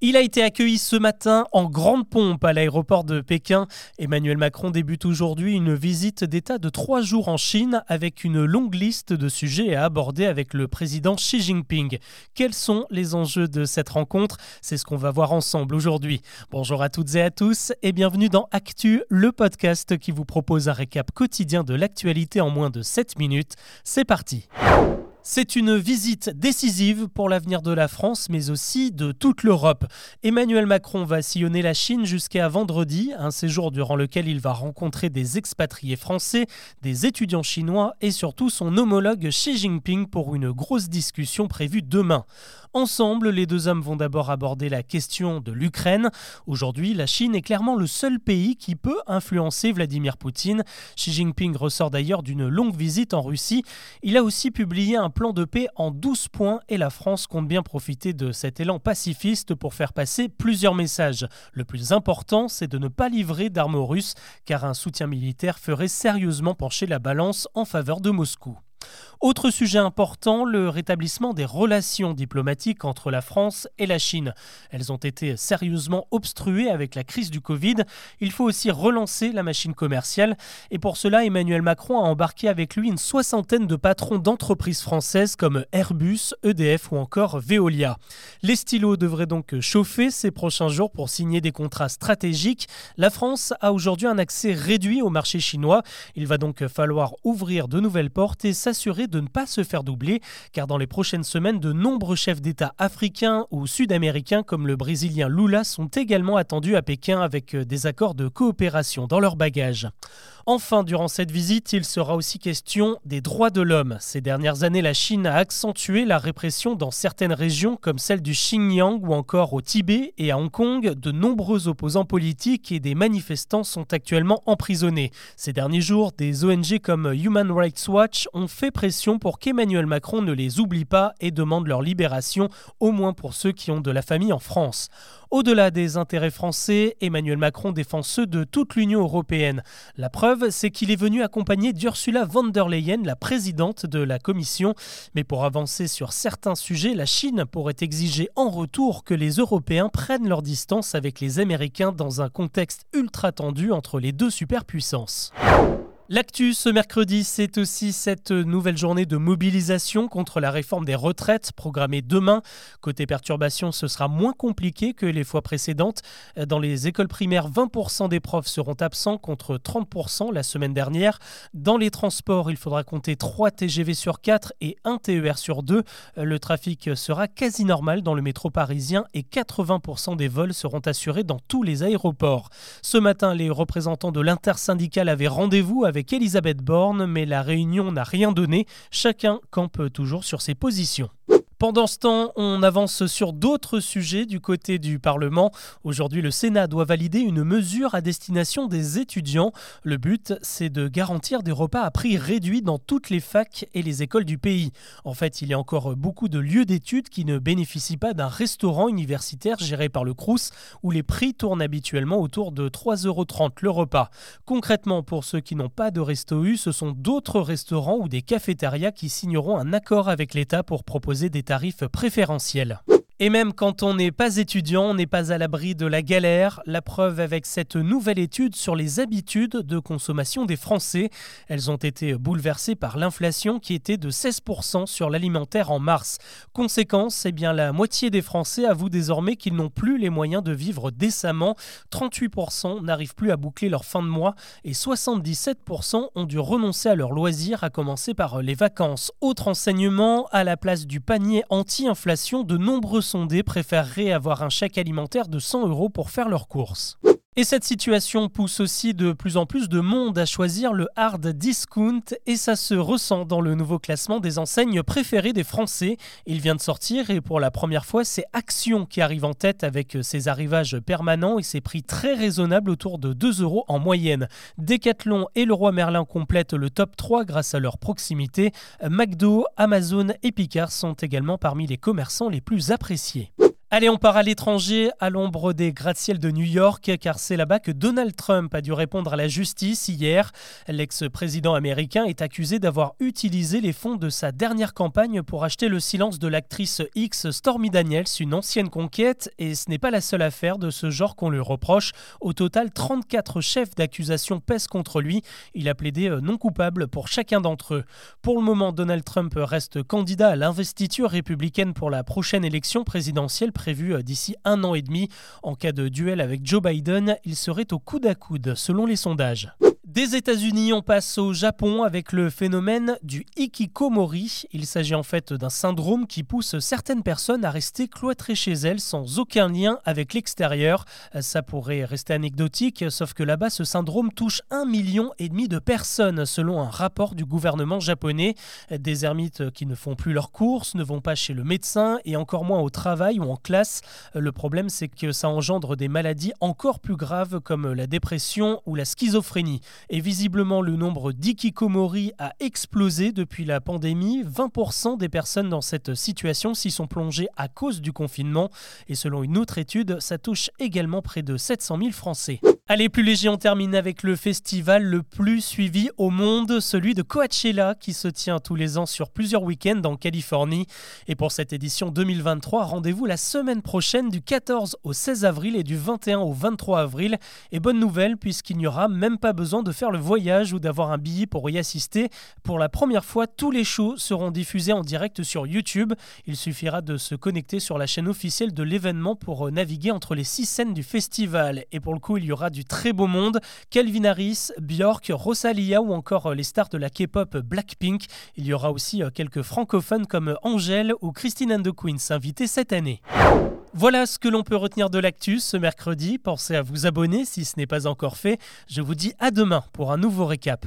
Il a été accueilli ce matin en grande pompe à l'aéroport de Pékin. Emmanuel Macron débute aujourd'hui une visite d'État de trois jours en Chine avec une longue liste de sujets à aborder avec le président Xi Jinping. Quels sont les enjeux de cette rencontre? C'est ce qu'on va voir ensemble aujourd'hui. Bonjour à toutes et à tous et bienvenue dans Actu, le podcast qui vous propose un récap quotidien de l'actualité en moins de 7 minutes. C'est parti. C'est une visite décisive pour l'avenir de la France, mais aussi de toute l'Europe. Emmanuel Macron va sillonner la Chine jusqu'à vendredi, un séjour durant lequel il va rencontrer des expatriés français, des étudiants chinois et surtout son homologue Xi Jinping pour une grosse discussion prévue demain. Ensemble, les deux hommes vont d'abord aborder la question de l'Ukraine. Aujourd'hui, la Chine est clairement le seul pays qui peut influencer Vladimir Poutine. Xi Jinping ressort d'ailleurs d'une longue visite en Russie. Il a aussi publié un plan de paix en 12 points et la France compte bien profiter de cet élan pacifiste pour faire passer plusieurs messages. Le plus important, c'est de ne pas livrer d'armes aux Russes, car un soutien militaire ferait sérieusement pencher la balance en faveur de Moscou. Autre sujet important, le rétablissement des relations diplomatiques entre la France et la Chine. Elles ont été sérieusement obstruées avec la crise du Covid. Il faut aussi relancer la machine commerciale. Et pour cela, Emmanuel Macron a embarqué avec lui une soixantaine de patrons d'entreprises françaises comme Airbus, EDF ou encore Veolia. Les stylos devraient donc chauffer ces prochains jours pour signer des contrats stratégiques. La France a aujourd'hui un accès réduit au marché chinois. Il va donc falloir ouvrir de nouvelles portes et s'assurer de ne pas se faire doubler, car dans les prochaines semaines, de nombreux chefs d'État africains ou sud-américains comme le Brésilien Lula sont également attendus à Pékin avec euh, des accords de coopération dans leur bagage. Enfin, durant cette visite, il sera aussi question des droits de l'homme. Ces dernières années, la Chine a accentué la répression dans certaines régions comme celle du Xinjiang ou encore au Tibet et à Hong Kong. De nombreux opposants politiques et des manifestants sont actuellement emprisonnés. Ces derniers jours, des ONG comme Human Rights Watch ont fait pression pour qu'Emmanuel Macron ne les oublie pas et demande leur libération, au moins pour ceux qui ont de la famille en France. Au-delà des intérêts français, Emmanuel Macron défend ceux de toute l'Union européenne. La preuve, c'est qu'il est venu accompagner d'Ursula von der Leyen, la présidente de la Commission. Mais pour avancer sur certains sujets, la Chine pourrait exiger en retour que les Européens prennent leur distance avec les Américains dans un contexte ultra tendu entre les deux superpuissances. L'actu ce mercredi, c'est aussi cette nouvelle journée de mobilisation contre la réforme des retraites programmée demain. Côté perturbation, ce sera moins compliqué que les fois précédentes. Dans les écoles primaires, 20% des profs seront absents contre 30% la semaine dernière. Dans les transports, il faudra compter 3 TGV sur 4 et 1 TER sur 2. Le trafic sera quasi normal dans le métro parisien et 80% des vols seront assurés dans tous les aéroports. Ce matin, les représentants de l'intersyndicale avaient rendez-vous avec avec Elisabeth Borne, mais la réunion n'a rien donné. Chacun campe toujours sur ses positions. Pendant ce temps, on avance sur d'autres sujets du côté du Parlement. Aujourd'hui, le Sénat doit valider une mesure à destination des étudiants. Le but, c'est de garantir des repas à prix réduit dans toutes les facs et les écoles du pays. En fait, il y a encore beaucoup de lieux d'études qui ne bénéficient pas d'un restaurant universitaire géré par le Crous, où les prix tournent habituellement autour de 3,30 euros le repas. Concrètement, pour ceux qui n'ont pas de resto U, ce sont d'autres restaurants ou des cafétérias qui signeront un accord avec l'État pour proposer des tarifs préférentiels. Et même quand on n'est pas étudiant, on n'est pas à l'abri de la galère. La preuve avec cette nouvelle étude sur les habitudes de consommation des Français. Elles ont été bouleversées par l'inflation qui était de 16% sur l'alimentaire en mars. Conséquence, eh bien la moitié des Français avouent désormais qu'ils n'ont plus les moyens de vivre décemment. 38% n'arrivent plus à boucler leur fin de mois et 77% ont dû renoncer à leurs loisirs, à commencer par les vacances. Autre enseignement, à la place du panier anti-inflation, de nombreux sondés préféreraient avoir un chèque alimentaire de 100 euros pour faire leurs courses. Et cette situation pousse aussi de plus en plus de monde à choisir le hard discount et ça se ressent dans le nouveau classement des enseignes préférées des Français. Il vient de sortir et pour la première fois, c'est Action qui arrive en tête avec ses arrivages permanents et ses prix très raisonnables autour de 2 euros en moyenne. Decathlon et Leroy Merlin complètent le top 3 grâce à leur proximité. McDo, Amazon et Picard sont également parmi les commerçants les plus appréciés. Allez, on part à l'étranger, à l'ombre des gratte-ciels de New York, car c'est là-bas que Donald Trump a dû répondre à la justice hier. L'ex-président américain est accusé d'avoir utilisé les fonds de sa dernière campagne pour acheter le silence de l'actrice X Stormy Daniels, une ancienne conquête, et ce n'est pas la seule affaire de ce genre qu'on lui reproche. Au total, 34 chefs d'accusation pèsent contre lui. Il a plaidé euh, non coupable pour chacun d'entre eux. Pour le moment, Donald Trump reste candidat à l'investiture républicaine pour la prochaine élection présidentielle prévu euh, d'ici un an et demi. En cas de duel avec Joe Biden, il serait au coude à coude selon les sondages. Des États-Unis, on passe au Japon avec le phénomène du hikikomori. Il s'agit en fait d'un syndrome qui pousse certaines personnes à rester cloîtrées chez elles sans aucun lien avec l'extérieur. Ça pourrait rester anecdotique, sauf que là-bas, ce syndrome touche un million et demi de personnes, selon un rapport du gouvernement japonais. Des ermites qui ne font plus leurs courses, ne vont pas chez le médecin et encore moins au travail ou en classe. Le problème, c'est que ça engendre des maladies encore plus graves comme la dépression ou la schizophrénie. Et visiblement, le nombre d'ikikomori a explosé depuis la pandémie. 20% des personnes dans cette situation s'y sont plongées à cause du confinement. Et selon une autre étude, ça touche également près de 700 000 Français. Allez, plus léger, on termine avec le festival le plus suivi au monde, celui de Coachella, qui se tient tous les ans sur plusieurs week-ends en Californie. Et pour cette édition 2023, rendez-vous la semaine prochaine du 14 au 16 avril et du 21 au 23 avril. Et bonne nouvelle, puisqu'il n'y aura même pas besoin de faire le voyage ou d'avoir un billet pour y assister. Pour la première fois, tous les shows seront diffusés en direct sur YouTube. Il suffira de se connecter sur la chaîne officielle de l'événement pour naviguer entre les six scènes du festival. Et pour le coup, il y aura du très beau monde. Calvin Harris, Björk, Rosalia ou encore les stars de la K-pop Blackpink. Il y aura aussi quelques francophones comme Angèle ou Christine and the Queens cette année. Voilà ce que l'on peut retenir de l'actus ce mercredi. Pensez à vous abonner si ce n'est pas encore fait. Je vous dis à demain pour un nouveau récap.